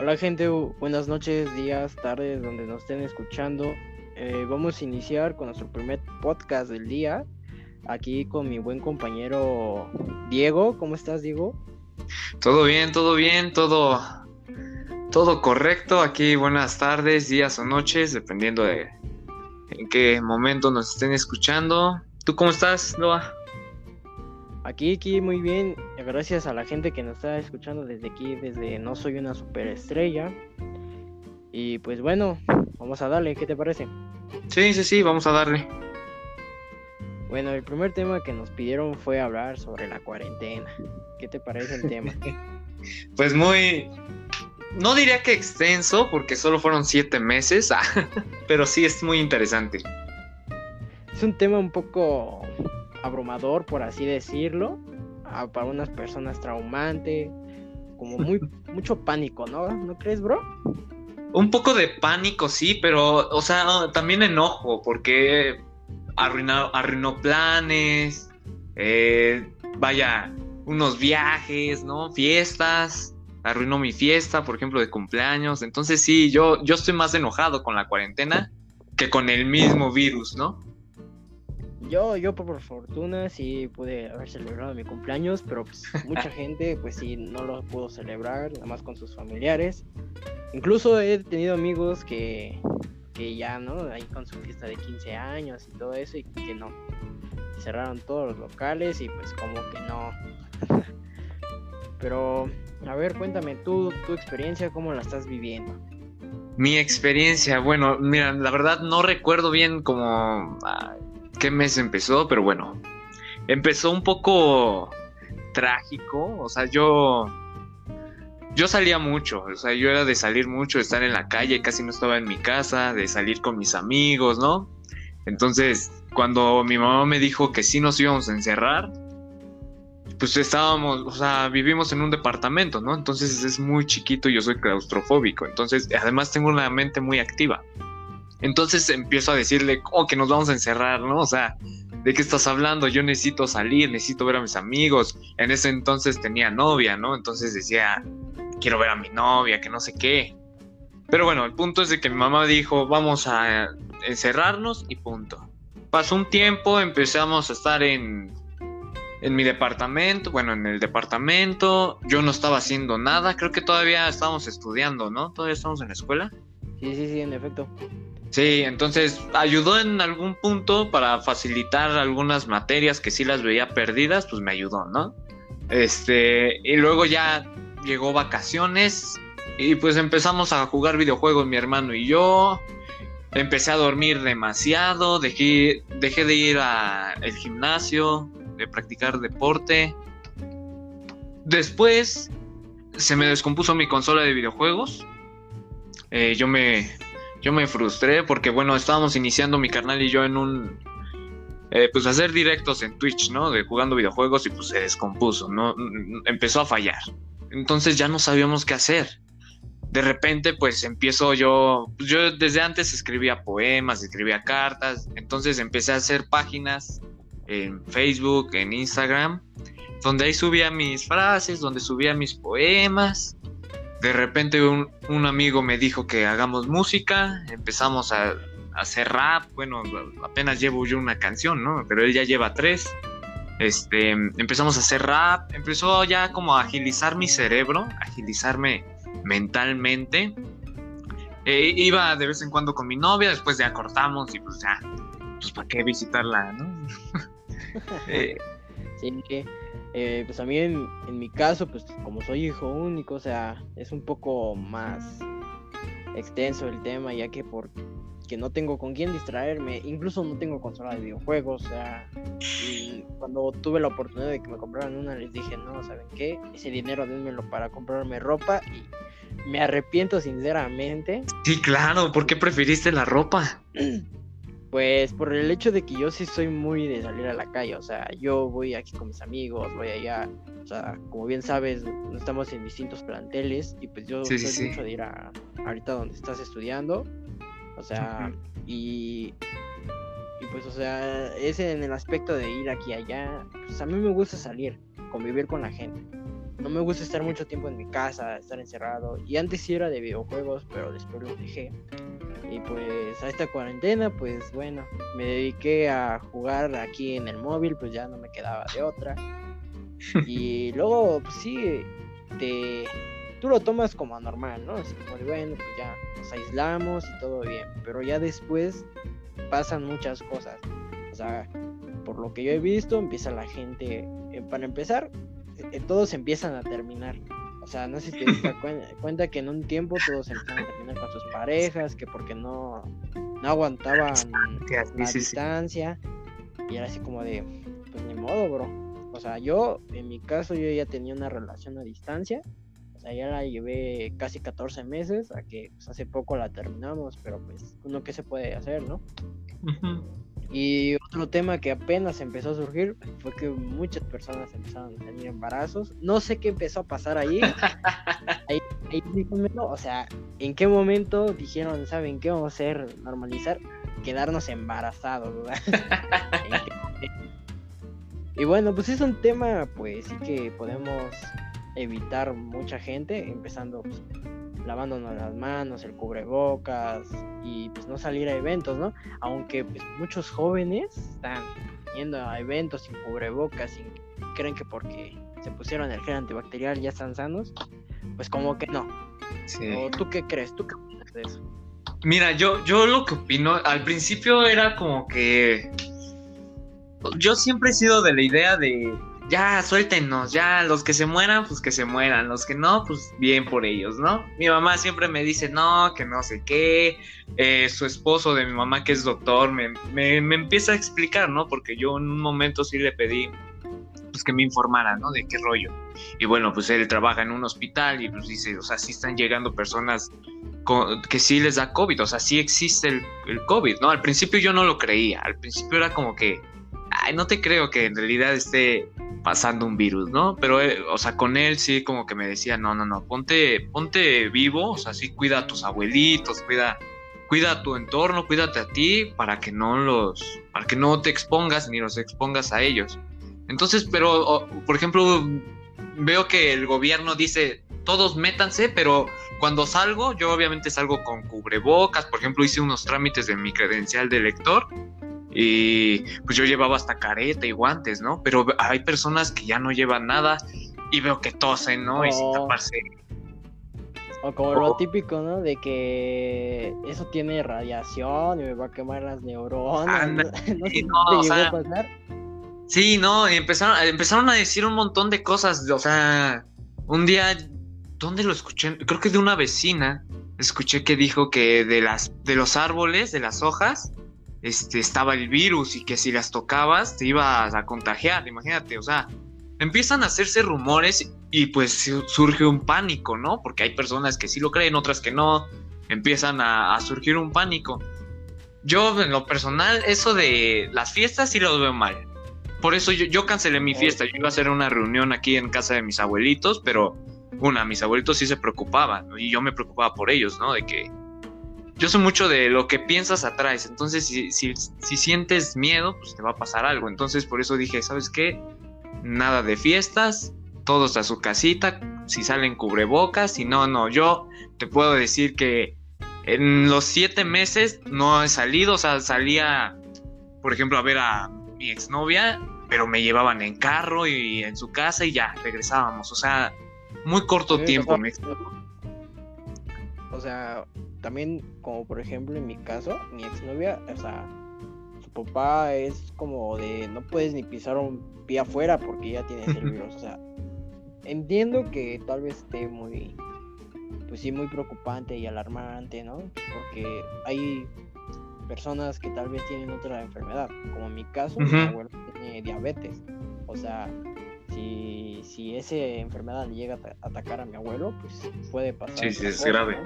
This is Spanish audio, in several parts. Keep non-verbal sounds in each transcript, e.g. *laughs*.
Hola gente, buenas noches, días, tardes, donde nos estén escuchando. Eh, vamos a iniciar con nuestro primer podcast del día. Aquí con mi buen compañero Diego. ¿Cómo estás, Diego? Todo bien, todo bien, todo, todo correcto. Aquí buenas tardes, días o noches, dependiendo de en qué momento nos estén escuchando. ¿Tú cómo estás, Noah? Aquí, aquí, muy bien. Gracias a la gente que nos está escuchando desde aquí, desde No Soy una Superestrella. Y pues bueno, vamos a darle, ¿qué te parece? Sí, sí, sí, vamos a darle. Bueno, el primer tema que nos pidieron fue hablar sobre la cuarentena. ¿Qué te parece el tema? *laughs* pues muy... No diría que extenso, porque solo fueron siete meses, *laughs* pero sí es muy interesante. Es un tema un poco abrumador, por así decirlo, para unas personas traumante, como muy *laughs* mucho pánico, ¿no? ¿No crees, bro? Un poco de pánico, sí, pero, o sea, también enojo, porque arruinó, arruinó planes, eh, vaya, unos viajes, ¿no? Fiestas, arruinó mi fiesta, por ejemplo, de cumpleaños. Entonces sí, yo, yo estoy más enojado con la cuarentena que con el mismo virus, ¿no? Yo, yo por fortuna sí pude haber celebrado mi cumpleaños, pero pues, *laughs* mucha gente pues sí no lo pudo celebrar, nada más con sus familiares. Incluso he tenido amigos que, que ya, ¿no? Ahí con su fiesta de 15 años y todo eso y que no. Cerraron todos los locales y pues como que no. *laughs* pero, a ver, cuéntame tú, tu experiencia, ¿cómo la estás viviendo? Mi experiencia, bueno, mira, la verdad no recuerdo bien como qué mes empezó, pero bueno, empezó un poco trágico, o sea, yo yo salía mucho, o sea, yo era de salir mucho, de estar en la calle, casi no estaba en mi casa, de salir con mis amigos, ¿no? Entonces, cuando mi mamá me dijo que sí nos íbamos a encerrar, pues estábamos, o sea, vivimos en un departamento, ¿no? Entonces es muy chiquito y yo soy claustrofóbico, entonces además tengo una mente muy activa. Entonces empiezo a decirle, oh, que nos vamos a encerrar, ¿no? O sea, ¿de qué estás hablando? Yo necesito salir, necesito ver a mis amigos. En ese entonces tenía novia, ¿no? Entonces decía, quiero ver a mi novia, que no sé qué. Pero bueno, el punto es de que mi mamá dijo, vamos a encerrarnos y punto. Pasó un tiempo, empezamos a estar en, en mi departamento, bueno, en el departamento. Yo no estaba haciendo nada, creo que todavía estábamos estudiando, ¿no? Todavía estamos en la escuela. Sí, sí, sí, en efecto. Sí, entonces ayudó en algún punto para facilitar algunas materias que sí las veía perdidas, pues me ayudó, ¿no? Este, y luego ya llegó vacaciones y pues empezamos a jugar videojuegos mi hermano y yo. Empecé a dormir demasiado, dejé, dejé de ir al gimnasio, de practicar deporte. Después se me descompuso mi consola de videojuegos. Eh, yo me yo me frustré porque, bueno, estábamos iniciando mi carnal y yo en un. Eh, pues hacer directos en Twitch, ¿no? De jugando videojuegos y pues se descompuso, ¿no? Empezó a fallar. Entonces ya no sabíamos qué hacer. De repente, pues empiezo yo. Pues, yo desde antes escribía poemas, escribía cartas. Entonces empecé a hacer páginas en Facebook, en Instagram, donde ahí subía mis frases, donde subía mis poemas de repente un, amigo me dijo que hagamos música, empezamos a, hacer rap, bueno, apenas llevo yo una canción, ¿no? Pero él ya lleva tres. Este, empezamos a hacer rap, empezó ya como a agilizar mi cerebro, agilizarme mentalmente. E iba de vez en cuando con mi novia, después ya cortamos y pues ya, pues para qué visitarla, ¿no? *laughs* eh, sí, eh, pues a mí en, mi caso, pues como soy hijo único, o sea, es un poco más extenso el tema, ya que porque no tengo con quién distraerme, incluso no tengo consola de videojuegos, o sea, cuando tuve la oportunidad de que me compraran una, les dije, no, ¿saben qué? Ese dinero dénmelo para comprarme ropa y me arrepiento sinceramente. Sí, claro, ¿por qué preferiste la ropa? *clears throat* Pues por el hecho de que yo sí soy muy de salir a la calle, o sea, yo voy aquí con mis amigos, voy allá, o sea, como bien sabes, estamos en distintos planteles y pues yo soy mucho de ir a ahorita donde estás estudiando, o sea, y y pues o sea, ese en el aspecto de ir aquí y allá, pues a mí me gusta salir, convivir con la gente. no me gusta estar mucho tiempo en mi casa, estar encerrado. Y antes sí era de videojuegos, pero después lo dejé. Y pues a esta cuarentena, pues bueno, me dediqué a jugar aquí en el móvil, pues ya no me quedaba de otra. *laughs* Y luego, pues sí, te, tú lo tomas como anormal, ¿no? Así como bueno, pues ya nos aislamos y todo bien. Pero ya después pasan muchas cosas. O sea, por lo que yo he visto, empieza la gente, eh, para empezar, eh, todos empiezan a terminar. O sea, no sé si te *laughs* das cuenta que en un tiempo todos empiezan a terminar con sus parejas, que porque no, no aguantaban la distancia. Y era así como de, pues ni modo, bro. O sea, yo, en mi caso, yo ya tenía una relación a distancia. O sea, ya la llevé casi 14 meses, a que pues, hace poco la terminamos, pero pues uno que se puede hacer, ¿no? Y otro tema que apenas empezó a surgir fue que muchas personas empezaron a tener embarazos. No sé qué empezó a pasar ahí. *laughs* ahí, o sea, ¿en qué momento dijeron, ¿saben qué vamos a hacer? Normalizar, quedarnos embarazados, *laughs* y bueno, pues es un tema, pues sí que podemos evitar mucha gente, empezando pues, lavándonos las manos, el cubrebocas y pues no salir a eventos, ¿no? Aunque pues muchos jóvenes están yendo a eventos sin cubrebocas y creen que porque se pusieron el gel antibacterial ya están sanos, pues como que no. ¿O tú qué crees? ¿Tú qué opinas de eso? Mira, yo, yo lo que opino, al principio era como que yo siempre he sido de la idea de ya suéltenos, ya los que se mueran, pues que se mueran, los que no, pues bien por ellos, ¿no? Mi mamá siempre me dice, no, que no sé qué, eh, su esposo de mi mamá que es doctor, me, me, empieza a explicar, ¿no? Porque yo en un momento sí le pedí, pues que me informara, ¿no? De qué rollo. Y bueno, pues él trabaja en un hospital y pues dice, o sea, sí están llegando personas que sí les da COVID, o sea, sí existe el, el COVID, ¿no? Al principio yo no lo creía, al principio era como que ay, no te creo que en realidad esté pasando un virus, ¿no? Pero, eh, o sea, con él sí como que me decía, no, no, no, ponte, ponte vivo, o sea, sí cuida a tus abuelitos, cuida, cuida tu entorno, cuídate a ti para que no los, para que no te expongas ni los expongas a ellos. Entonces, pero, por ejemplo, veo que el gobierno dice, todos métanse, pero cuando salgo, yo obviamente salgo con cubrebocas, por ejemplo, hice unos trámites de mi credencial de lector y pues yo llevaba hasta careta y guantes, ¿no? Pero hay personas que ya no llevan nada y veo que tosen, ¿no? Y sin oh. taparse. O como lo típico, ¿no? De que eso tiene radiación y me va a quemar las neuronas. *laughs* no, sí, no, Sí, no, empezaron, empezaron a decir un montón de cosas. O sea, un día, ¿dónde lo escuché? Creo que de una vecina escuché que dijo que de las de los árboles, de las hojas, este, estaba el virus y que si las tocabas te ibas a contagiar, imagínate, o sea, empiezan a hacerse rumores y pues surge un pánico, ¿no? Porque hay personas que sí lo creen, otras que no, empiezan a, surgir un pánico. Yo en lo personal, eso de las fiestas sí lo veo mal. Por eso yo, yo cancelé mi fiesta, yo iba a hacer una reunión aquí en casa de mis abuelitos, pero una, mis abuelitos sí se preocupaban y yo me preocupaba por ellos, ¿no? De que yo soy mucho de lo que piensas atrás. Entonces, si, si, sientes miedo, pues te va a pasar algo. Entonces, por eso dije, ¿sabes qué? Nada de fiestas, todos a su casita, si salen cubrebocas, si no, no. Yo te puedo decir que en los siete meses no he salido, o sea, salía, por ejemplo, a ver a mi exnovia, pero me llevaban en carro y en su casa y ya, regresábamos. O sea, muy corto tiempo. O sea, también, como por ejemplo en mi caso, mi exnovia, o sea, su papá es como de no puedes ni pisar un pie afuera porque ya tienes *laughs* el virus. O sea, entiendo que tal vez esté muy, pues sí, muy preocupante y alarmante, ¿no? Porque hay personas que tal vez tienen otra enfermedad, como en mi caso, mi abuelo tiene diabetes. O sea, si, si esa enfermedad llega a atacar a mi abuelo, pues puede pasar. Sí, sí, es grave.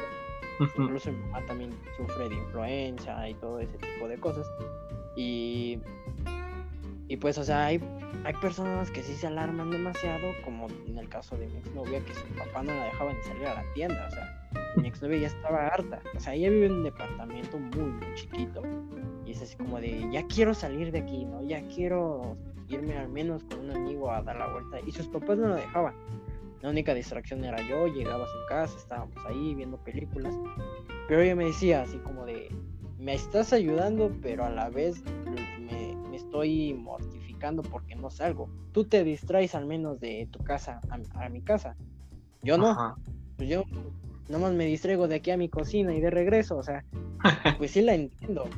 Incluso mi mamá también sufre de influenza y todo ese tipo de cosas. Y, y pues, o sea, hay, hay personas que sí se alarman demasiado, como en el caso de mi exnovia, que su papá no la dejaba ni salir a la tienda. O sea, mi exnovia ya estaba harta. O sea, ella vive en un departamento muy, muy chiquito. Y es así como de, ya quiero salir de aquí, ¿no? Ya quiero irme al menos con un amigo a dar la vuelta. Y sus papás no la dejaban. La única distracción era yo, llegaba a su casa, estábamos ahí viendo películas. Pero ella me decía así como de, me estás ayudando, pero a la vez me, estoy mortificando porque no salgo. Tú te distraes al menos de tu casa a, mi casa. Yo no. Pues yo nomás me distraigo de aquí a mi cocina y de regreso. O sea, *laughs* pues sí la entiendo.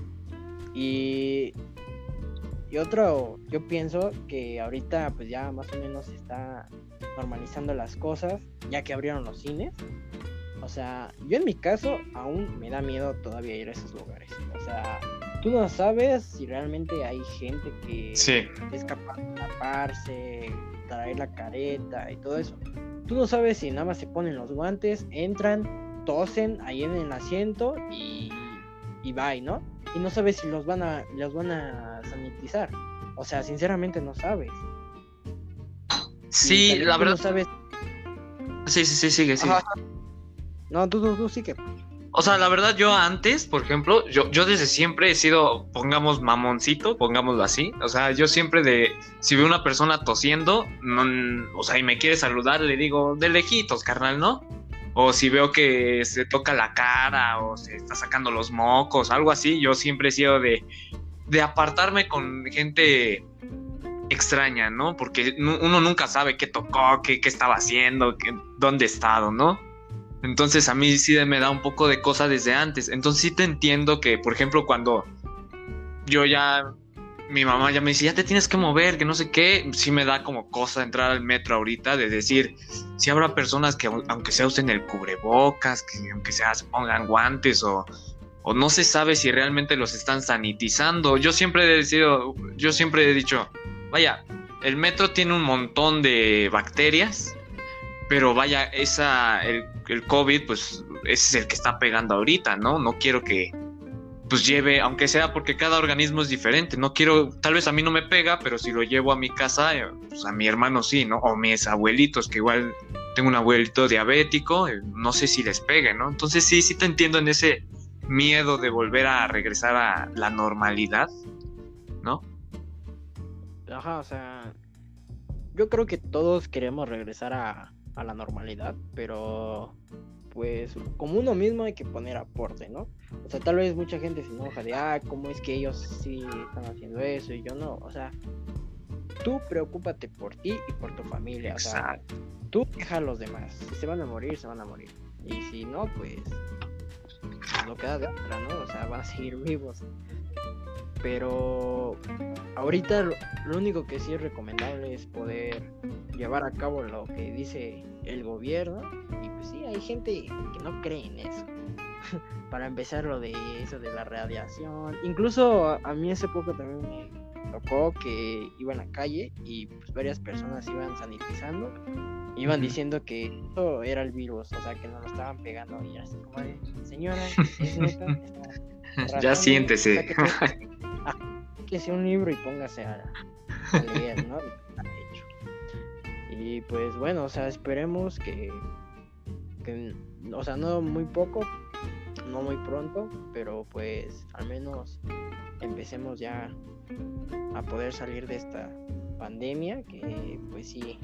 Y, y otro, yo pienso que ahorita pues ya más o menos está normalizando las cosas, ya que abrieron los cines. O sea, yo en mi caso aún me da miedo todavía ir a esos lugares. O sea, tú no sabes si realmente hay gente que es capaz de taparse, traer la careta y todo eso. Tú no sabes si nada más se ponen los guantes, entran, tosen ahí en el asiento y, y bye, ¿no? Y no sabes si los van a, los van a sanitizar. O sea, sinceramente no sabes. Sí, la verdad. sabes... Sí, sí, sí, sigue, sigue. No, tú, tú, tú sigue. O sea, la verdad, yo antes, por ejemplo, yo, yo desde siempre he sido, pongamos, mamoncito, pongámoslo así. O sea, yo siempre de, si veo una persona tosiendo, o sea, y me quiere saludar, le digo, de lejitos, carnal, ¿no? O si veo que se toca la cara o se está sacando los mocos, algo así, yo siempre he sido de, de apartarme con gente extraña, ¿no? Porque uno nunca sabe qué tocó, qué, qué estaba haciendo, dónde ha estado, ¿no? Entonces a mí sí me da un poco de cosa desde antes. Entonces sí te entiendo que, por ejemplo, cuando yo ya, mi mamá ya me dice, ya te tienes que mover, que no sé qué, sí me da como cosa entrar al metro ahorita, de decir, si habrá personas que aunque sea usen el cubrebocas, que aunque sea se pongan guantes o, o no se sabe si realmente los están sanitizando. Yo siempre he decidido, yo siempre he dicho, vaya, el metro tiene un montón de bacterias, pero vaya, esa, el, el, COVID, pues ese es el que está pegando ahorita, ¿no? No quiero que, pues lleve, aunque sea porque cada organismo es diferente, no quiero, tal vez a mí no me pega, pero si lo llevo a mi casa, eh, pues a mi hermano sí, ¿no? O mis abuelitos, que igual tengo un abuelito diabético, eh, no sé si les pegue, ¿no? Entonces sí, sí te entiendo en ese miedo de volver a regresar a la normalidad, ¿no? Ajá, o sea, yo creo que todos queremos regresar a, la normalidad, pero pues como uno mismo hay que poner aporte, ¿no? O sea, tal vez mucha gente se enoja de, ah, ¿cómo es que ellos sí están haciendo eso y yo no? O sea, tú preocúpate por ti y por tu familia, o sea, tú deja a los demás, si se van a morir, se van a morir, y si no, pues, pues no queda de otra, ¿no? O sea, van a seguir vivos. Pero ahorita lo, único que sí es recomendable es poder llevar a cabo lo que dice el gobierno. Pues sí, hay gente que no cree en eso. *laughs* Para empezar lo de eso de la radiación. Incluso a, mí hace poco también me tocó que iba en la calle y pues varias personas iban sanitizando. Iban diciendo que eso era el virus, o sea que nos lo estaban pegando y así como de, señora, *laughs* es neta, ya siéntese. *laughs* que sea un libro y póngase a, leer, ¿no? Y pues bueno, o sea, esperemos que, o sea, no muy poco, no muy pronto, pero pues al menos empecemos ya a poder salir de esta pandemia que pues sí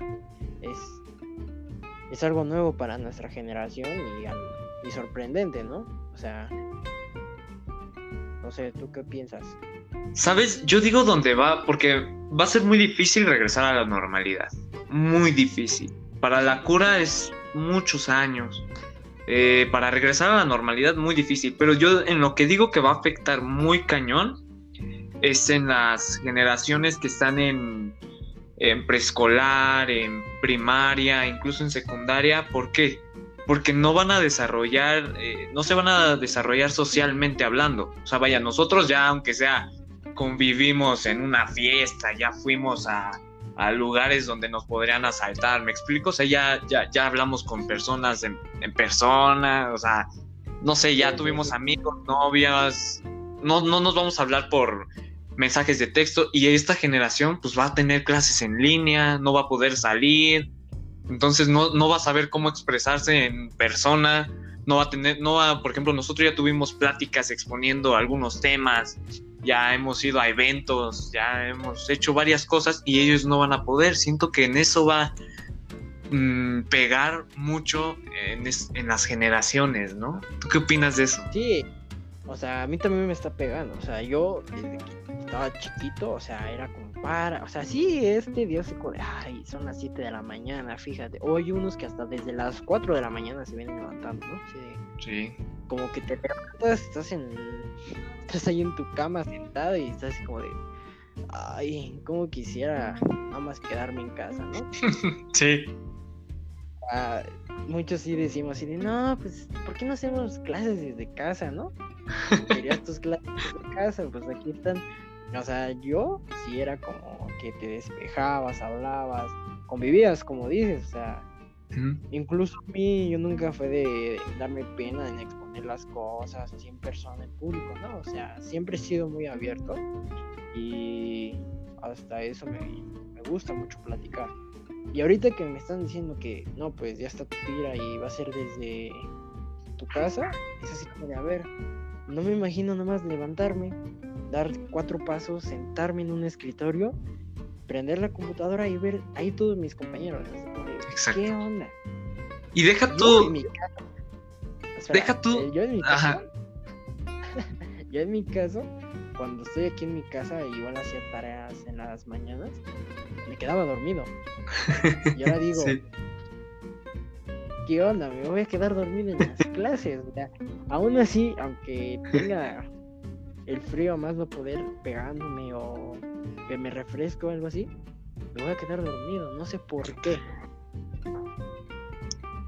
es es algo nuevo para nuestra generación y, y sorprendente, ¿no? O sea, no sé, ¿tú qué piensas? ¿Sabes? Yo digo dónde va, porque va a ser muy difícil regresar a la normalidad. Muy difícil. Para la cura es muchos años. Eh, para regresar a la normalidad muy difícil. Pero yo en lo que digo que va a afectar muy cañón es en las generaciones que están en, en preescolar, en primaria, incluso en secundaria. ¿Por qué? Porque no van a desarrollar, eh, no se van a desarrollar socialmente hablando. O sea, vaya, nosotros ya, aunque sea convivimos en una fiesta, ya fuimos a, lugares donde nos podrían asaltar, ¿me explico? O sea, ya, ya, hablamos con personas en, persona, o sea, no sé, ya tuvimos amigos, novias, no, no nos vamos a hablar por mensajes de texto y esta generación pues va a tener clases en línea, no va a poder salir, entonces no, no va a saber cómo expresarse en persona, no va a tener, no va, por ejemplo, nosotros ya tuvimos pláticas exponiendo algunos temas, ya hemos ido a eventos, ya hemos hecho varias cosas y ellos no van a poder. Siento que en eso va, mm, pegar mucho en, en, las generaciones, ¿no? ¿Tú qué opinas de eso? Sí, o sea, a mí también me está pegando. O sea, yo desde que estaba chiquito, o sea, era como para. O sea, sí, este se de, ay, son las 7 de la mañana, fíjate. O hay unos que hasta desde las 4 de la mañana se vienen levantando, ¿no? Sí. sí. Como que te levantas, estás en. Estás ahí en tu cama sentado y estás como de. Ay, como quisiera nada más quedarme en casa, ¿no? *laughs* sí. Ah, muchos sí decimos así de, no, pues, ¿por qué no hacemos clases desde casa, no? Querías tus clases desde casa, pues aquí están. O sea, yo sí era como que te despejabas, hablabas, convivías, como dices, o sea, incluso a mí yo nunca fue de darme pena en exponer las cosas así en persona, en público, ¿no? O sea, siempre he sido muy abierto y hasta eso me, me gusta mucho platicar. Y ahorita que me están diciendo que no, pues ya está tu tira y va a ser desde tu casa, es así como de, a ver, no me imagino nomás levantarme, dar cuatro pasos, sentarme en un escritorio, prender la computadora y ver ahí todos mis compañeros. Exacto. ¿Qué onda? Y deja tú. deja tú. Eh, yo en mi caso. *laughs* yo en mi caso, cuando estoy aquí en mi casa, igual hacía tareas en las mañanas, me quedaba dormido. Y ahora *laughs* digo, ¿qué onda? Me voy a quedar dormido en las clases. aún así, aunque tenga el frío más no poder pegándome o que me refresco o algo así, me voy a quedar dormido. No sé por qué.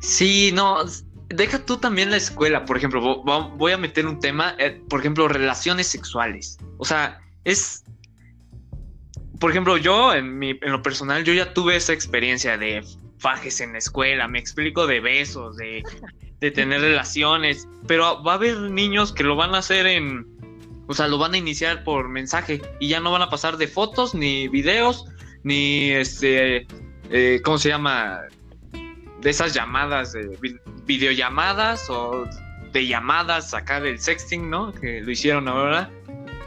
Sí, no, deja tú también la escuela, por ejemplo, voy a meter un tema, eh, por ejemplo, relaciones sexuales. O sea, es... Por ejemplo, yo en, mi, en lo personal, yo ya tuve esa experiencia de fajes en la escuela, me explico de besos, de, de tener *laughs* relaciones, pero va a haber niños que lo van a hacer en, o sea, lo van a iniciar por mensaje y ya no van a pasar de fotos, ni videos, ni este, eh, ¿cómo se llama? De esas llamadas, de videollamadas o de llamadas acá del sexting, ¿no? Que lo hicieron ahora.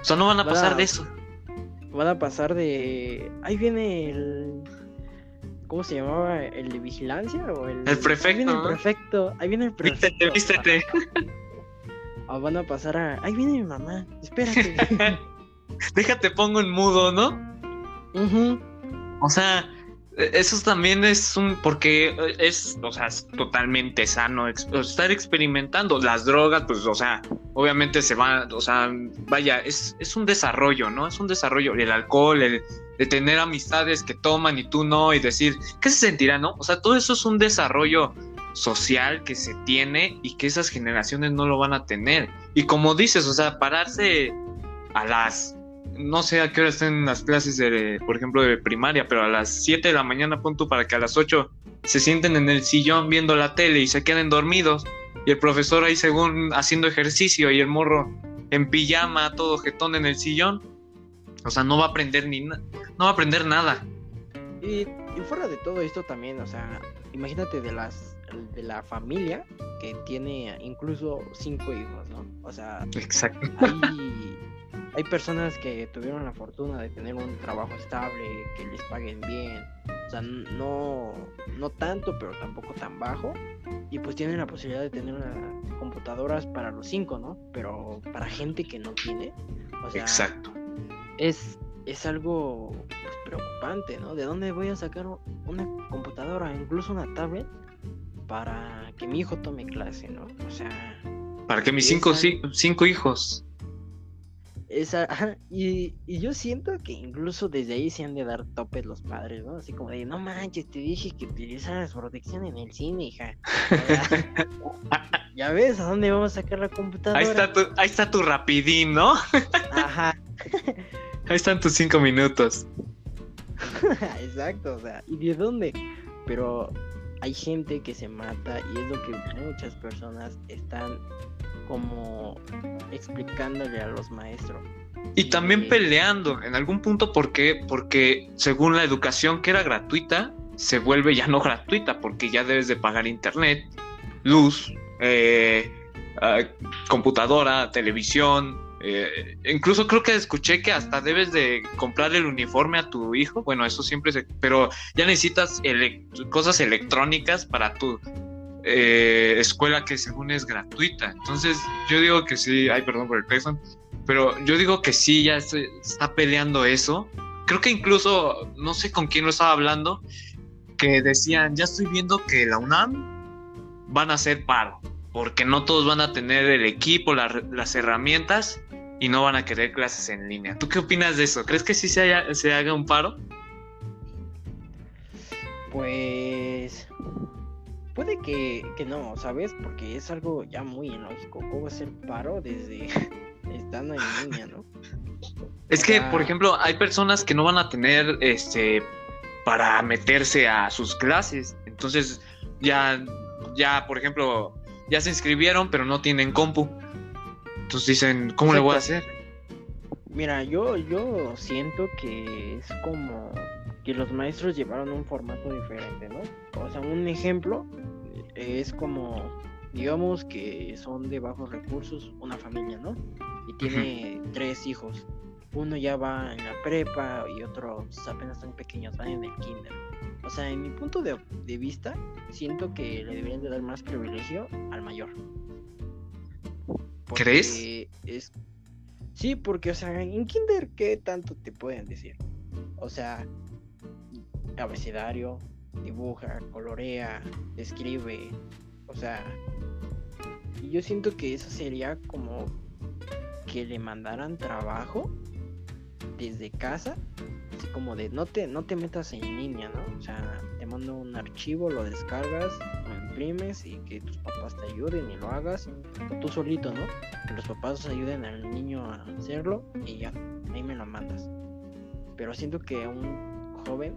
O sea, no van a pasar de eso. Van a pasar de... Ahí viene el... ¿Cómo se llamaba? ¿El de vigilancia o el... El prefecto. Ahí viene el prefecto. Ahí viene el prefecto. Vístete, vístete. O van a pasar a. ¡Ay, viene mi mamá! Espérate. *laughs* Déjate, pongo en mudo, ¿no? O sea, eso también es un. Porque es, o sea, es totalmente sano estar experimentando. Las drogas, pues, o sea, obviamente se van. O sea, vaya, es, es un desarrollo, ¿no? Es un desarrollo. El alcohol, el de tener amistades que toman y tú no, y decir, ¿qué se sentirá, no? O sea, todo eso es un desarrollo social que se tiene y que esas generaciones no lo van a tener. Y como dices, o sea, pararse a las, no sé a qué hora estén las clases de, por ejemplo, de primaria, pero a las 7 de la mañana punto para que a las 8 se sienten en el sillón viendo la tele y se queden dormidos. Y el profesor ahí según haciendo ejercicio y el morro en pijama, todo jetón en el sillón. O sea, no va a aprender ni no va a aprender nada. Y, y fuera de todo esto también, o sea, imagínate de las de la familia que tiene incluso cinco hijos, ¿no? O sea, Exacto. Hay, hay personas que tuvieron la fortuna de tener un trabajo estable, que les paguen bien, o sea, no, no tanto, pero tampoco tan bajo, y pues tienen la posibilidad de tener computadoras para los cinco, ¿no? Pero para gente que no tiene, o sea, Exacto. Es, es algo pues, preocupante, ¿no? ¿De dónde voy a sacar una computadora, incluso una tablet? Para que mi hijo tome clase, ¿no? O sea... Para que mis cinco, cinco hijos. Esa, y, y, yo siento que incluso desde ahí se han de dar topes los padres, ¿no? Así como de, no manches, te dije que utilizaras protección en el cine, hija. *laughs* ya ves, ¿a dónde vamos a sacar la computadora? Ahí está tu, ahí está tu rapidín, ¿no? Ajá. ahí están tus cinco minutos. *laughs* Exacto, o sea, ¿y de dónde? Pero hay gente que se mata y es lo que muchas personas están como explicándole a los maestros. Y también peleando en algún punto porque porque según la educación que era gratuita se vuelve ya no gratuita porque ya debes de pagar internet, luz, eh, ah, computadora, televisión, Eh, incluso creo que escuché que hasta debes de comprar el uniforme a tu hijo. Bueno, eso siempre se... Pero ya necesitas cosas electrónicas para tu eh, escuela que según es gratuita. Entonces yo digo que sí, ay perdón por el Tyson, pero yo digo que sí, ya está peleando eso. Creo que incluso, no sé con quién lo estaba hablando, que decían, ya estoy viendo que la UNAM van a hacer paro, porque no todos van a tener el equipo, las herramientas y no van a querer clases en línea. ¿Tú qué opinas de eso? ¿Crees que sí se, se haga un paro? Pues puede que, que, no, ¿sabes? Porque es algo ya muy ilógico. ¿Cómo hacer paro desde *laughs* estando en línea, no? Es que, por ejemplo, hay personas que no van a tener este para meterse a sus clases. Entonces, ya, ya, por ejemplo, ya se inscribieron, pero no tienen compu. Entonces dicen, ¿cómo le voy a hacer? Mira, yo, yo siento que es como que los maestros llevaron un formato diferente, ¿no? O sea, un ejemplo es como, digamos que son de bajos recursos, una familia, ¿no? Y tiene tres hijos. Uno ya va en la prepa y otros apenas están pequeños, van en el kinder. O sea, en mi punto de, de vista, siento que le deberían de dar más privilegio al mayor. ¿Crees? Es... Sí, porque, o sea, en Kinder, ¿qué tanto te pueden decir? O sea, abecedario, dibuja, colorea, escribe, o sea, yo siento que eso sería como que le mandaran trabajo desde casa así como de no te, no te metas en línea, ¿no? O sea, te mando un archivo, lo descargas, lo imprimes y que tus papás te ayuden y lo hagas, o tú solito, ¿no? Que los papás ayuden al niño a hacerlo y ya, ahí me lo mandas. Pero siento que un joven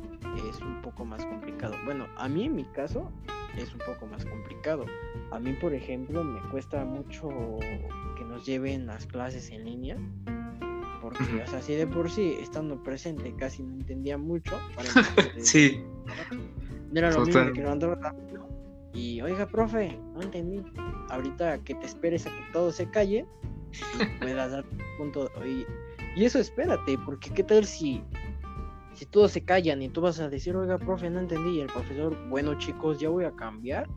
es un poco más complicado. Bueno, a mí en mi caso es un poco más complicado. A mí, por ejemplo, me cuesta mucho que nos lleven las clases en línea porque, o sea, si de por sí, estando presente, casi no entendía mucho. Para *laughs* sí. Era lo mismo que andaba Y, oiga, profe, no entendí. Ahorita que te esperes a que todo se calle y puedas dar punto. Y, y eso espérate, porque qué tal si si todos se callan y tú vas a decir, oiga, profe, no entendí, y el profesor, bueno, chicos, ya voy a cambiar.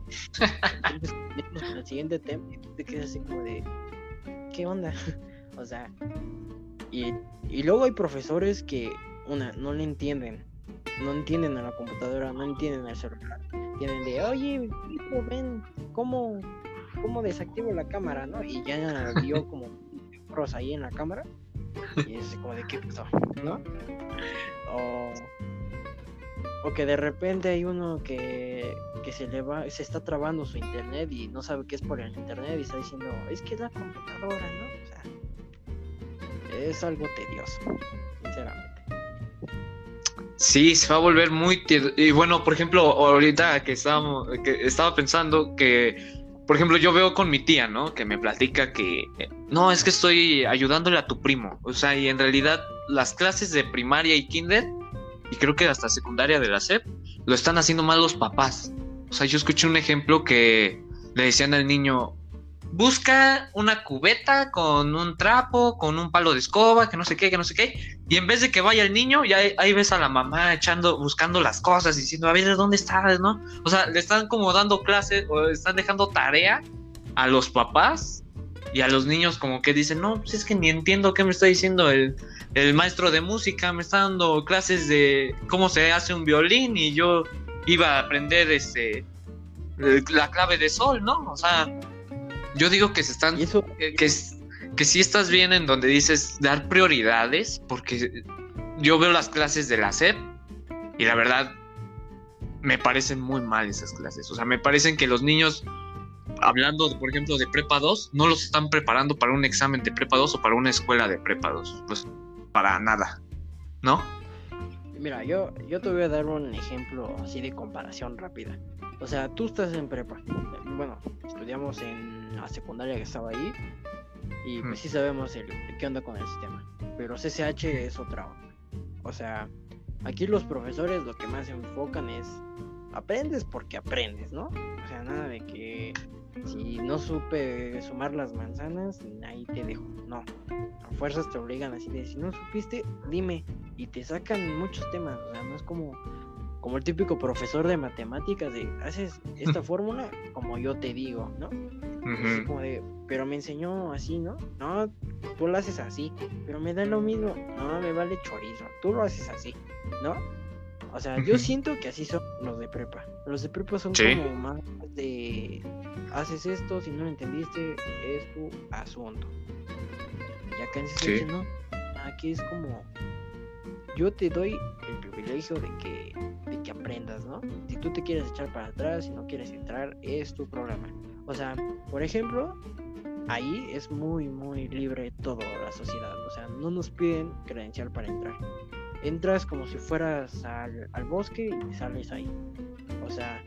Entonces, el siguiente tema, y tú te quedas así como de, ¿qué onda? *laughs* o sea, y, luego hay profesores que, una, no le entienden. No entienden a la computadora, no entienden al celular. Tienen de, oye, ven, ¿cómo, ¿cómo desactivo la cámara? ¿no? Y ya vio como pros ahí en la cámara. Y es como de, ¿qué pasó? ¿No? O, o que de repente hay uno que, que se le va, se está trabando su internet y no sabe qué es por el internet y está diciendo, es que es la computadora, ¿no? Es algo tedioso, sinceramente. Sí, se va a volver muy tedioso. Y bueno, por ejemplo, ahorita que, estábamos, que estaba pensando que, por ejemplo, yo veo con mi tía, ¿no? Que me platica que, no, es que estoy ayudándole a tu primo. O sea, y en realidad las clases de primaria y kinder, y creo que hasta secundaria de la SEP, lo están haciendo mal los papás. O sea, yo escuché un ejemplo que le decían al niño, busca una cubeta con un trapo, con un palo de escoba, que no sé qué, que no sé qué, y en vez de que vaya el niño, ya ahí ves a la mamá echando, buscando las cosas, diciendo, a ver, ¿dónde estás, no? O sea, le están como dando clases, o están dejando tarea a los papás y a los niños como que dicen, no, pues es que ni entiendo qué me está diciendo el, el maestro de música, me está dando clases de cómo se hace un violín y yo iba a aprender este la clave de sol, ¿no? O sea, yo digo que se están. Que, que, sí estás bien en donde dices dar prioridades, porque yo veo las clases de la SEP y la verdad me parecen muy mal esas clases. O sea, me parecen que los niños, hablando, por ejemplo, de Prepa 2, no los están preparando para un examen de Prepa 2 o para una escuela de Prepa 2. Pues para nada, ¿no? Mira, yo, yo te voy a dar un ejemplo así de comparación rápida. O sea, tú estás en prepa. Bueno, estudiamos en la secundaria que estaba ahí. Y pues sí sabemos el, qué onda con el sistema. Pero CCH es otra onda. O sea, aquí los profesores lo que más se enfocan es aprendes porque aprendes, ¿no? O sea, nada de que si no supe sumar las manzanas, ahí te dejo. No. fuerzas te obligan así de si no supiste, dime. Y te sacan muchos temas. O sea, no es como, como el típico profesor de matemáticas de haces esta *laughs* fórmula como yo te digo, ¿no? como de, pero me enseñó así, ¿no? No, tú lo haces así, pero me da lo mismo. No, me vale chorizo. Tú lo haces así, ¿no? O sea, yo siento que así son los de prepa. Los de prepa son como más de haces esto, si no lo entendiste, es tu asunto. Y acá en ese no. Aquí es como yo te doy el privilegio de que, de que aprendas, ¿no? Si tú te quieres echar para atrás, si no quieres entrar, es tu problema. O sea, por ejemplo, ahí es muy, muy libre toda la sociedad. O sea, no nos piden credencial para entrar. Entras como si fueras al, al bosque y sales ahí. O sea,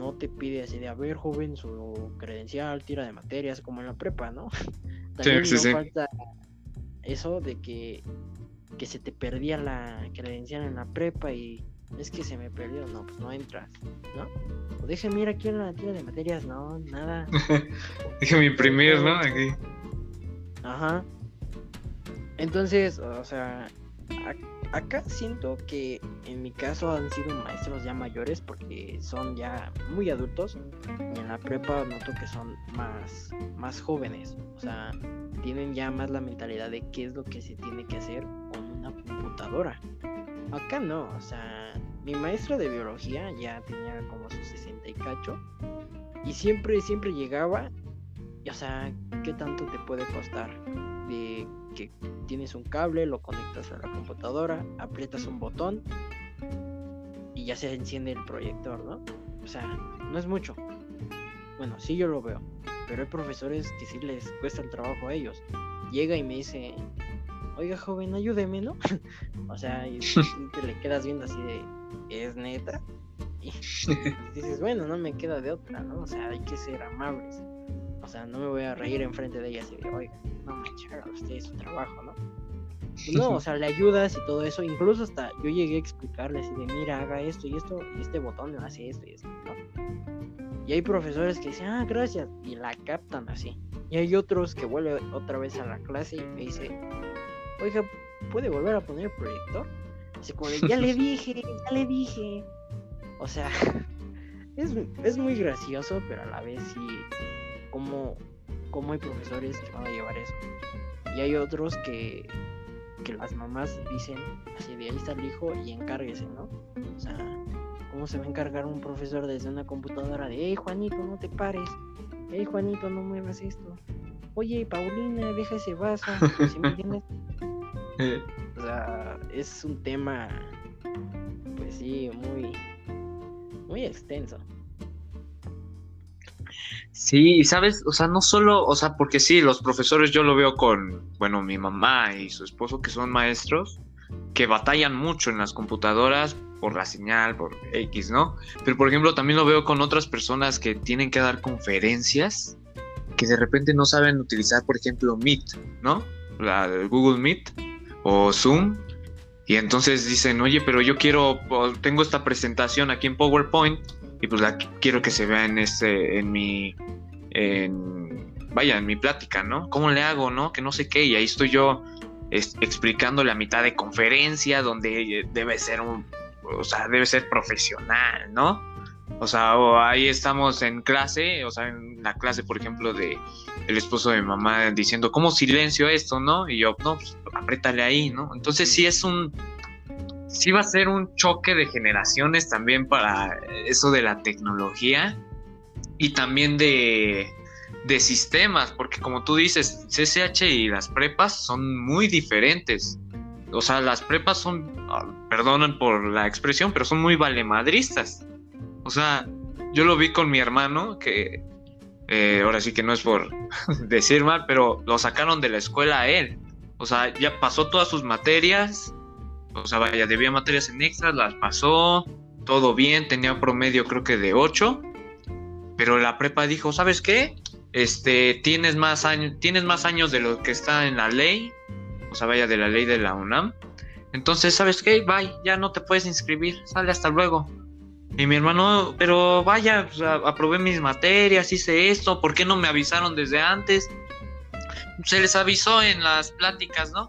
no te pide así de, a ver, joven, su credencial, tira de materias, como en la prepa, ¿no? *laughs* También no falta eso de que, que se te perdía la credencial en la prepa y es que se me perdió, no, pues no entras, ¿no? O déjame ir aquí en la tira de materias, no, nada. *laughs* déjame imprimir, ¿no? Aquí. Ajá. Entonces, o sea, acá siento que en mi caso han sido maestros ya mayores porque son ya muy adultos y en la prepa noto que son más, más jóvenes, o sea, tienen ya más la mentalidad de qué es lo que se tiene que hacer con una computadora. Acá no, o sea, mi maestro de biología ya tenía como sus 60 y cacho y siempre, siempre llegaba, y, o sea, ¿qué tanto te puede costar? De que tienes un cable, lo conectas a la computadora, aprietas un botón y ya se enciende el proyector, ¿no? O sea, no es mucho. Bueno, sí yo lo veo, pero hay profesores que sí les cuesta el trabajo a ellos. Llega y me dice, oiga joven, ayúdeme, ¿no? *laughs* o sea, *laughs* y, te le quedas viendo así de, ¿es neta? *laughs* Y dices, bueno, no me queda de otra, ¿no? O sea, hay que ser amables. O sea, no me voy a reír enfrente de ella así de, oiga, no me echaron usted su trabajo, ¿no? No, o sea, le ayudas y todo eso. Incluso hasta yo llegué a explicarle así de, mira, haga esto y esto, y este botón hace esto y esto, ¿no? Y hay profesores que dicen, ah, gracias, y la captan así. Y hay otros que vuelven otra vez a la clase y me dice, oiga, ¿puede volver a poner el proyector? Así como de, ya le *laughs* dije, ya le dije. O sea, *laughs* es, es muy gracioso, pero a la vez sí cómo, cómo hay profesores que van a llevar eso. Y hay otros que, que las mamás dicen, así de ahí está el hijo y encárguese, ¿no? O sea, ¿cómo se va a encargar un profesor desde una computadora de, hey Juanito, no te pares, hey Juanito, no muevas esto, oye Paulina, deja ese vaso, ¿sí me *laughs* entiendes? o sea, es un tema, pues sí, muy, muy extenso. Sí, sabes, o sea, no solo, o sea, porque sí, los profesores yo lo veo con, bueno, mi mamá y su esposo que son maestros, que batallan mucho en las computadoras por la señal, por X, ¿no? Pero por ejemplo, también lo veo con otras personas que tienen que dar conferencias, que de repente no saben utilizar, por ejemplo, Meet, ¿no? La, Google Meet o Zoom. Y entonces dicen, oye, pero yo quiero, tengo esta presentación aquí en PowerPoint y pues la quiero que se vea en este, en mi, en, vaya, en mi plática, ¿no? ¿Cómo le hago, no? Que no sé qué, y ahí estoy yo explicando la mitad de conferencia donde debe ser un, o sea, debe ser profesional, ¿no? O sea, ahí estamos en clase, o sea, en la clase, por ejemplo, de el esposo de mi mamá diciendo, ¿cómo silencio esto, no? Y yo, no, pues apriétale ahí, ¿no? Entonces sí es un, sí va a ser un choque de generaciones también para eso de la tecnología y también de, de sistemas, porque como tú dices, CCH y las prepas son muy diferentes. O sea, las prepas son, ah, perdonen por la expresión, pero son muy valemadristas. O sea, yo lo vi con mi hermano, que eh, ahora sí que no es por *laughs* decir mal, pero lo sacaron de la escuela a él. O sea, ya pasó todas sus materias, o sea, vaya, debía materias en extras, las pasó, todo bien, tenía promedio creo que de 8, pero la prepa dijo, ¿sabes qué? Este, tienes más años, tienes más años de lo que está en la ley, o sea, vaya de la ley de la UNAM. Entonces, ¿sabes qué? Bye, ya no te puedes inscribir, sale hasta luego. Y mi hermano, pero vaya, aprobé mis materias, hice esto, ¿por qué no me avisaron desde antes? se les avisó en las pláticas, ¿no?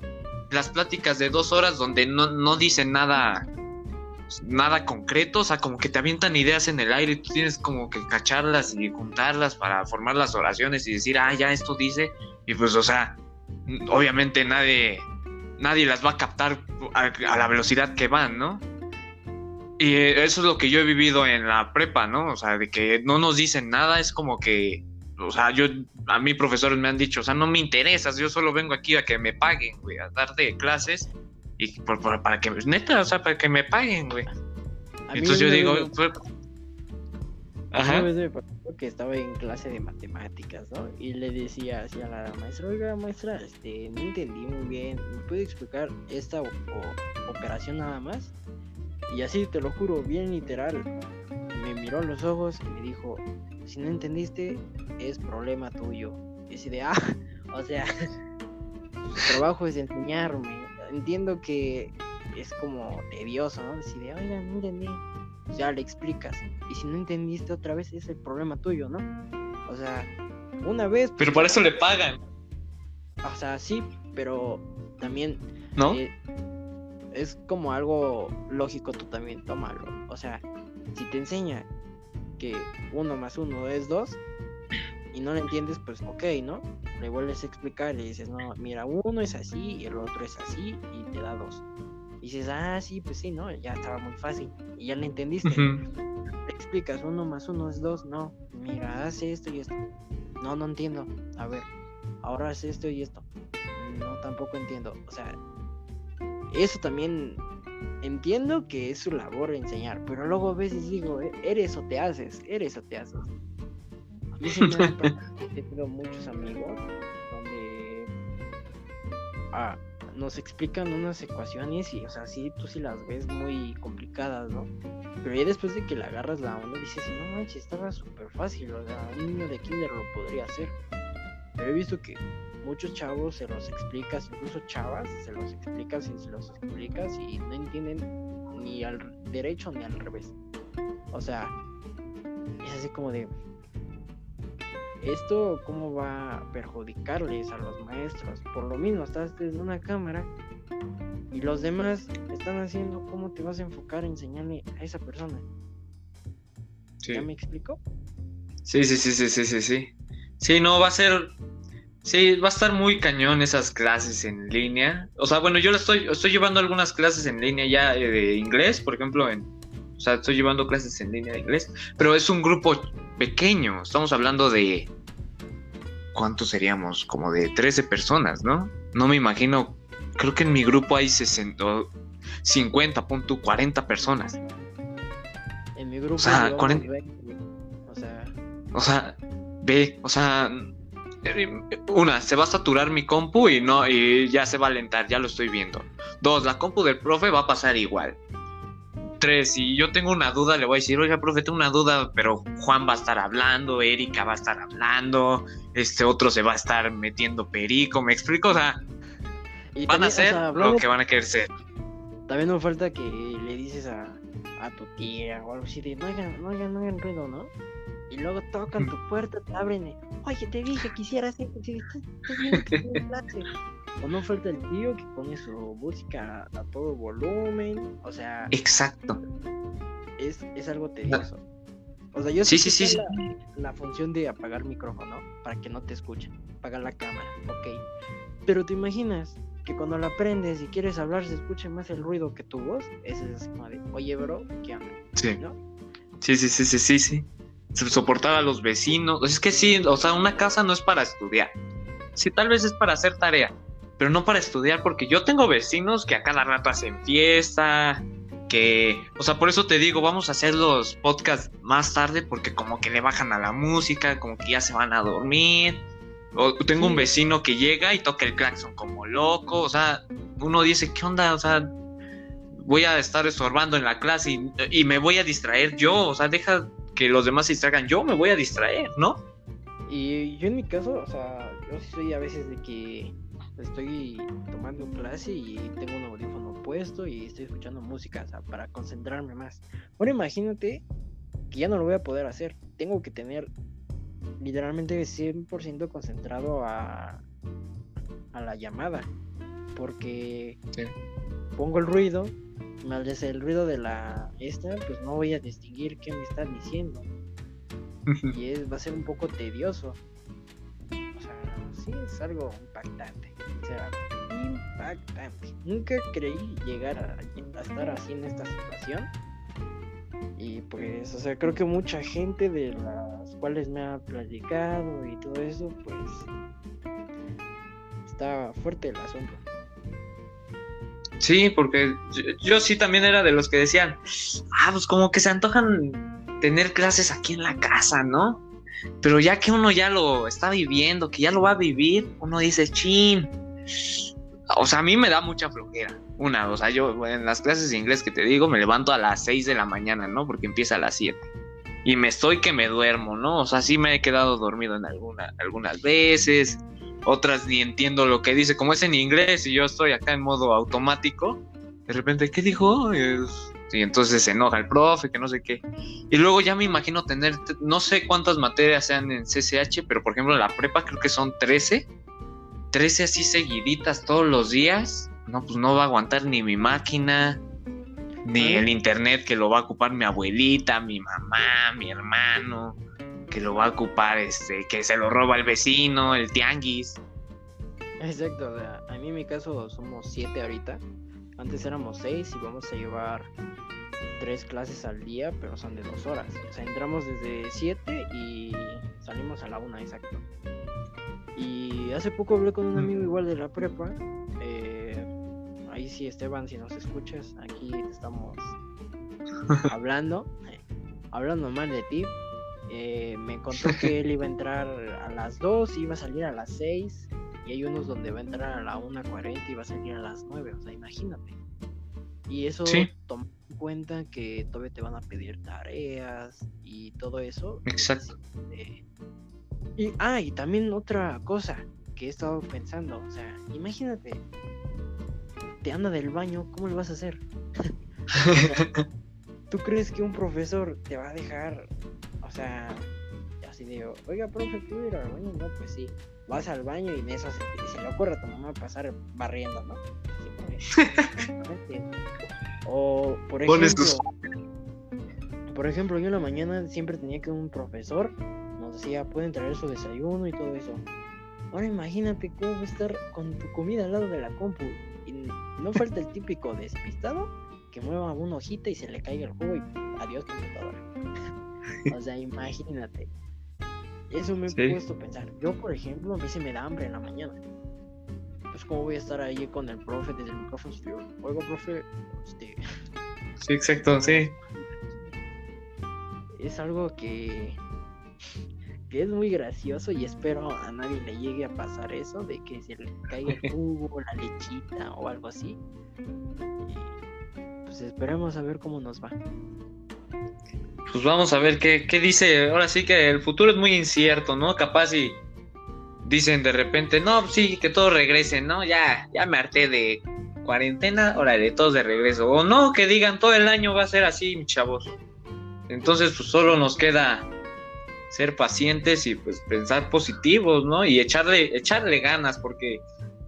Las pláticas de dos horas donde no, no dicen nada, nada concreto, o sea, como que te avientan ideas en el aire y tú tienes como que cacharlas y juntarlas para formar las oraciones y decir, ah, ya esto dice, y pues, o sea, obviamente nadie, nadie las va a captar a, la velocidad que van, ¿no? Y eso es lo que yo he vivido en la prepa, ¿no? O sea, de que no nos dicen nada, es como que, o sea, yo, a mí profesores me han dicho, o sea, no me interesas, yo solo vengo aquí a que me paguen, güey, a darte clases y para que, neta, o sea, para que me paguen, güey. Entonces yo digo, Ajá. que estaba en clase de matemáticas, ¿no? Y le decía así a la maestra, oiga, maestra, este, no entendí muy bien, ¿me puede explicar esta operación nada más? Y así, te lo juro, bien literal, me miró a los ojos y me dijo, si no entendiste, es problema tuyo. Y así de, ah, *laughs* o sea, su trabajo es enseñarme. Entiendo que es como tedioso, ¿no? Decir, oiga, no entendí ya le explicas. Y si no entendiste otra vez, es el problema tuyo, ¿no? O sea, una vez. Pues, pero por eso le pagan. O sea, sí, pero también. ¿No? Eh, es como algo lógico, tú también tómalo. O sea, si te enseña que uno más uno es dos y no lo entiendes, pues ok, ¿no? Le vuelves a explicar y dices, no, mira, uno es así y el otro es así y te da dos. Y dices, ah, sí, pues sí, ¿no? Ya estaba muy fácil. Y ya le entendiste. Te explicas, uno más uno es dos. No, mira, hace esto y esto. No, no entiendo. A ver, ahora hace esto y esto. No, tampoco entiendo. O sea, eso también entiendo que es su labor enseñar. Pero luego a veces digo, e-, eres o te haces, eres o te haces. A mí se me *laughs* he tenido muchos amigos donde. Ah, nos explican unas ecuaciones y, o sea, sí, tú sí las ves muy complicadas, ¿no? Pero ya después de que le agarras la onda, dices, no manches, estaba súper fácil, o sea, un niño de kinder lo podría hacer. Pero he visto que muchos chavos se los explicas, incluso chavas, se los explicas y se los explicas y no entienden ni al derecho ni al revés. O sea, es así como de, esto cómo va a perjudicarles a los maestros. Por lo mismo, estás desde una cámara y los demás están haciendo cómo te vas a enfocar a enseñarle a esa persona. ¿Ya me explico? Sí, sí, sí, sí, sí, sí, sí. Sí, no, va a ser... Sí, va a estar muy cañón esas clases en línea. O sea, bueno, yo estoy, estoy llevando algunas clases en línea ya eh, de inglés, por ejemplo, en, o sea, estoy llevando clases en línea de inglés, pero es un grupo pequeño. Estamos hablando de. ¿Cuántos seríamos? Como de 13 personas, ¿no? No me imagino. Creo que en mi grupo hay 60, 50, 40 personas. En mi grupo. O sea, 40. O sea. O sea, ve, o sea. Una, se va a saturar mi compu y no, y ya se va a alentar, ya lo estoy viendo. Dos, la compu del profe va a pasar igual tres, si yo tengo una duda, le voy a decir, oiga, profe, tengo una duda, pero Juan va a estar hablando, Erika va a estar hablando, este otro se va a estar metiendo perico, ¿me explico? O sea, van a ser lo que van a querer ser. También no falta que le dices a, tu tía o algo así de, no hagan, no hagan, no hagan ruido, ¿no? Y luego tocan tu puerta, te abren, oye, te dije que hicieras esto, si *laughs* O no falta el tío que pone su música a todo volumen. O sea. Exacto. Es, es algo tedioso. O sea, yo sí, sí, sí, la, función de apagar micrófono para que no te escuchen. Apagar la cámara, ok. Pero te imaginas que cuando la prendes y quieres hablar se escuche más el ruido que tu voz. Ese es como de, oye, bro, ¿qué onda? Sí. Sí, sí, sí, sí, sí, sí. Soportar a los vecinos. Es que sí, o sea, una casa no es para estudiar. Sí, tal vez es para hacer tarea pero no para estudiar, porque yo tengo vecinos que a cada rato hacen fiesta, que, o sea, por eso te digo, vamos a hacer los podcasts más tarde, porque como que le bajan a la música, como que ya se van a dormir. O tengo un vecino que llega y toca el claxon como loco, o sea, uno dice, ¿qué onda? O sea, voy a estar estorbando en la clase y, y me voy a distraer yo, o sea, deja que los demás se distraigan, yo me voy a distraer, ¿no? Y yo en mi caso, o sea, yo sí soy a veces de que estoy tomando clase y tengo un audífono puesto y estoy escuchando música para concentrarme más. Ahora imagínate que ya no lo voy a poder hacer. Tengo que tener literalmente 100% concentrado a, a la llamada. Porque pongo el ruido, mal desde el ruido de la esta, pues no voy a distinguir qué me está diciendo. y es, va a ser un poco tedioso. O sea, sí es algo impactante. Sea, impactante. Nunca creí llegar a, estar así en esta situación. Y pues, o sea, creo que mucha gente de las cuales me ha platicado y todo eso, pues está fuerte el asunto. Sí, porque yo, sí también era de los que decían, ah, pues como que se antojan tener clases aquí en la casa, ¿no? Pero ya que uno ya lo está viviendo, que ya lo va a vivir, uno dice, chin. O sea, a mí me da mucha flojera. Una, o sea, yo en las clases de inglés que te digo, me levanto a las 6 de la mañana, ¿no? Porque empieza a las 7. Y me estoy que me duermo, ¿no? O sea, sí me he quedado dormido en alguna, algunas veces otras ni entiendo lo que dice, como es en inglés y yo estoy acá en modo automático, de repente, ¿qué dijo? Y entonces se enoja el profe, que no sé qué. Y luego ya me imagino tener, no sé cuántas materias sean en CCH, pero por ejemplo en la prepa creo que son 13. 13 así seguiditas todos los días. No, pues no va a aguantar ni mi máquina, ni el internet que lo va a ocupar mi abuelita, mi mamá, mi hermano que lo va a ocupar, este, que se lo roba el vecino, el tianguis. Exacto, a mí en mi caso somos siete ahorita. Antes éramos seis y vamos a llevar tres clases al día, pero son de dos horas. O sea, entramos desde siete y salimos a la una, exacto. Y hace poco hablé con un amigo igual de la prepa. Eh, ahí sí, Esteban, si nos escuchas, aquí estamos *laughs* hablando, hablando mal de ti, eh, me contó que él iba a entrar a las 2, iba a salir a las 6, y hay unos donde va a entrar a la 1.40 y va a salir a las 9, o sea, imagínate. Y eso toma en cuenta que todavía te van a pedir tareas y todo eso. Exacto. Este, y, ah, y también otra cosa que he estado pensando, o sea, imagínate, te anda del baño, ¿cómo le vas a hacer? *laughs* ¿Tú crees que un profesor te va a dejar o sea, así digo, oiga, profe, ¿puedo ir al baño? No, pues sí. Vas al baño y en eso se, se le ocurre a tu mamá pasar barriendo, ¿no? o, por ejemplo, por ejemplo, yo en la mañana siempre tenía que un profesor decía, pueden traer su desayuno y todo eso. Ahora imagínate cómo va a estar con tu comida al lado de la compu. Y no falta el típico despistado que mueva una hojita y se le caiga el jugo y adiós computadora. O sea, imagínate. Eso me he puesto a pensar. Yo, por ejemplo, a mí se me da hambre en la mañana. Pues, ¿cómo voy a estar ahí con el profe desde el micrófono? Oigo, profe, este... Sí, exacto, sí. Es algo que, que es muy gracioso y espero a nadie le llegue a pasar eso de que se le caiga el jugo, *laughs* la lechita o algo así. pues esperemos a ver cómo nos va pues vamos a ver qué, dice. Ahora sí que el futuro es muy incierto, ¿no? Capaz y dicen de repente, no, sí, que todos regresen, ¿no? Ya, ya me harté de cuarentena, órale, todos de regreso. O no, que digan todo el año va a ser así, mi chavos. Entonces, pues solo nos queda ser pacientes y pues pensar positivos, ¿no? Y echarle, echarle ganas, porque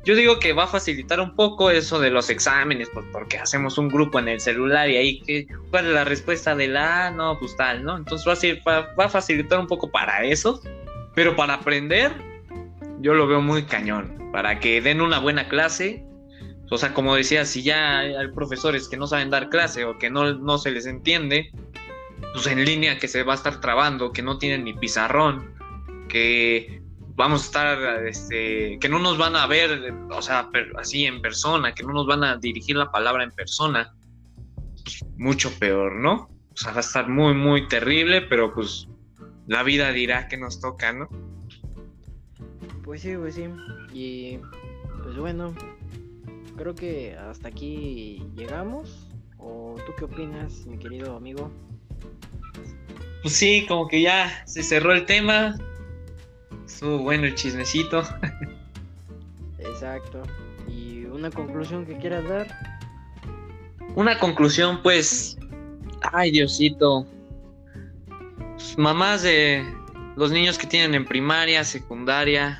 yo digo que va a facilitar un poco eso de los exámenes, pues porque hacemos un grupo en el celular y ahí, que ¿cuál es la respuesta de la? No, pues tal, ¿no? Entonces va a, va, a facilitar un poco para eso, pero para aprender, yo lo veo muy cañón, para que den una buena clase. O sea, como decía, si ya hay profesores que no saben dar clase o que no, no se les entiende, pues en línea que se va a estar trabando, que no tienen ni pizarrón, que vamos a estar, este, que no nos van a ver, o sea, así en persona, que no nos van a dirigir la palabra en persona, pues, mucho peor, ¿no? O sea, va a estar muy, muy terrible, pero pues la vida dirá que nos toca, ¿no? Pues sí, pues sí. Y pues bueno, creo que hasta aquí llegamos. ¿O tú qué opinas, mi querido amigo? Pues sí, como que ya se cerró el tema. Estuvo bueno el chismecito. Exacto. ¿Y una conclusión que quieras dar? Una conclusión, pues. Ay, Diosito. Pues, mamás de los niños que tienen en primaria, secundaria.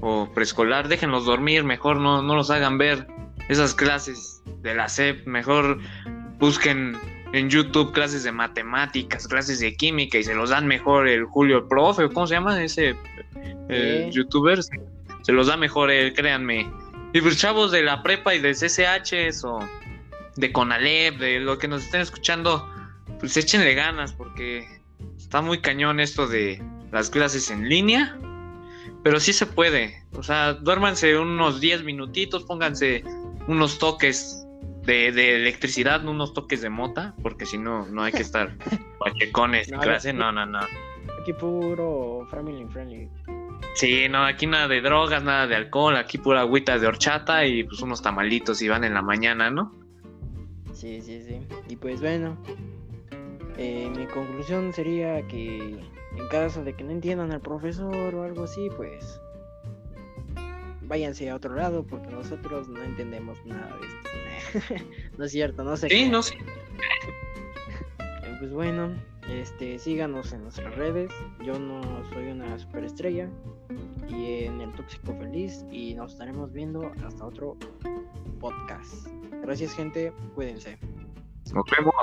o preescolar, déjenlos dormir, mejor no, no los hagan ver esas clases de la SEP, mejor busquen en YouTube clases de matemáticas, clases de química y se los dan mejor el Julio el Profe, ¿cómo se llama ese youtuber? Se los da mejor él, créanme. Y pues chavos de la prepa y de CCH o de Conalep, de lo que nos estén escuchando, pues échenle ganas porque está muy cañón esto de las clases en línea. Pero sí se puede. O sea, duérmanse unos 10 minutitos, pónganse unos toques de, electricidad, unos toques de mota, porque si no, no hay que estar *laughs* pachecones en clase. No, no, no. Aquí puro family friendly. Sí, no, aquí nada de drogas, nada de alcohol, aquí pura agüita de horchata y pues unos tamalitos y van en la mañana, ¿no? Sí, sí, sí. Y pues bueno, eh, mi conclusión sería que en caso de que no entiendan al profesor o algo así, pues váyanse a otro lado porque nosotros no entendemos nada de esto. *laughs* no es cierto, no sé. Sí, no sé. Eh, pues bueno, este, síganos en nuestras redes. Yo no soy una superestrella y en el tóxico feliz y nos estaremos viendo hasta otro podcast. Gracias gente, cuídense. Nos vemos.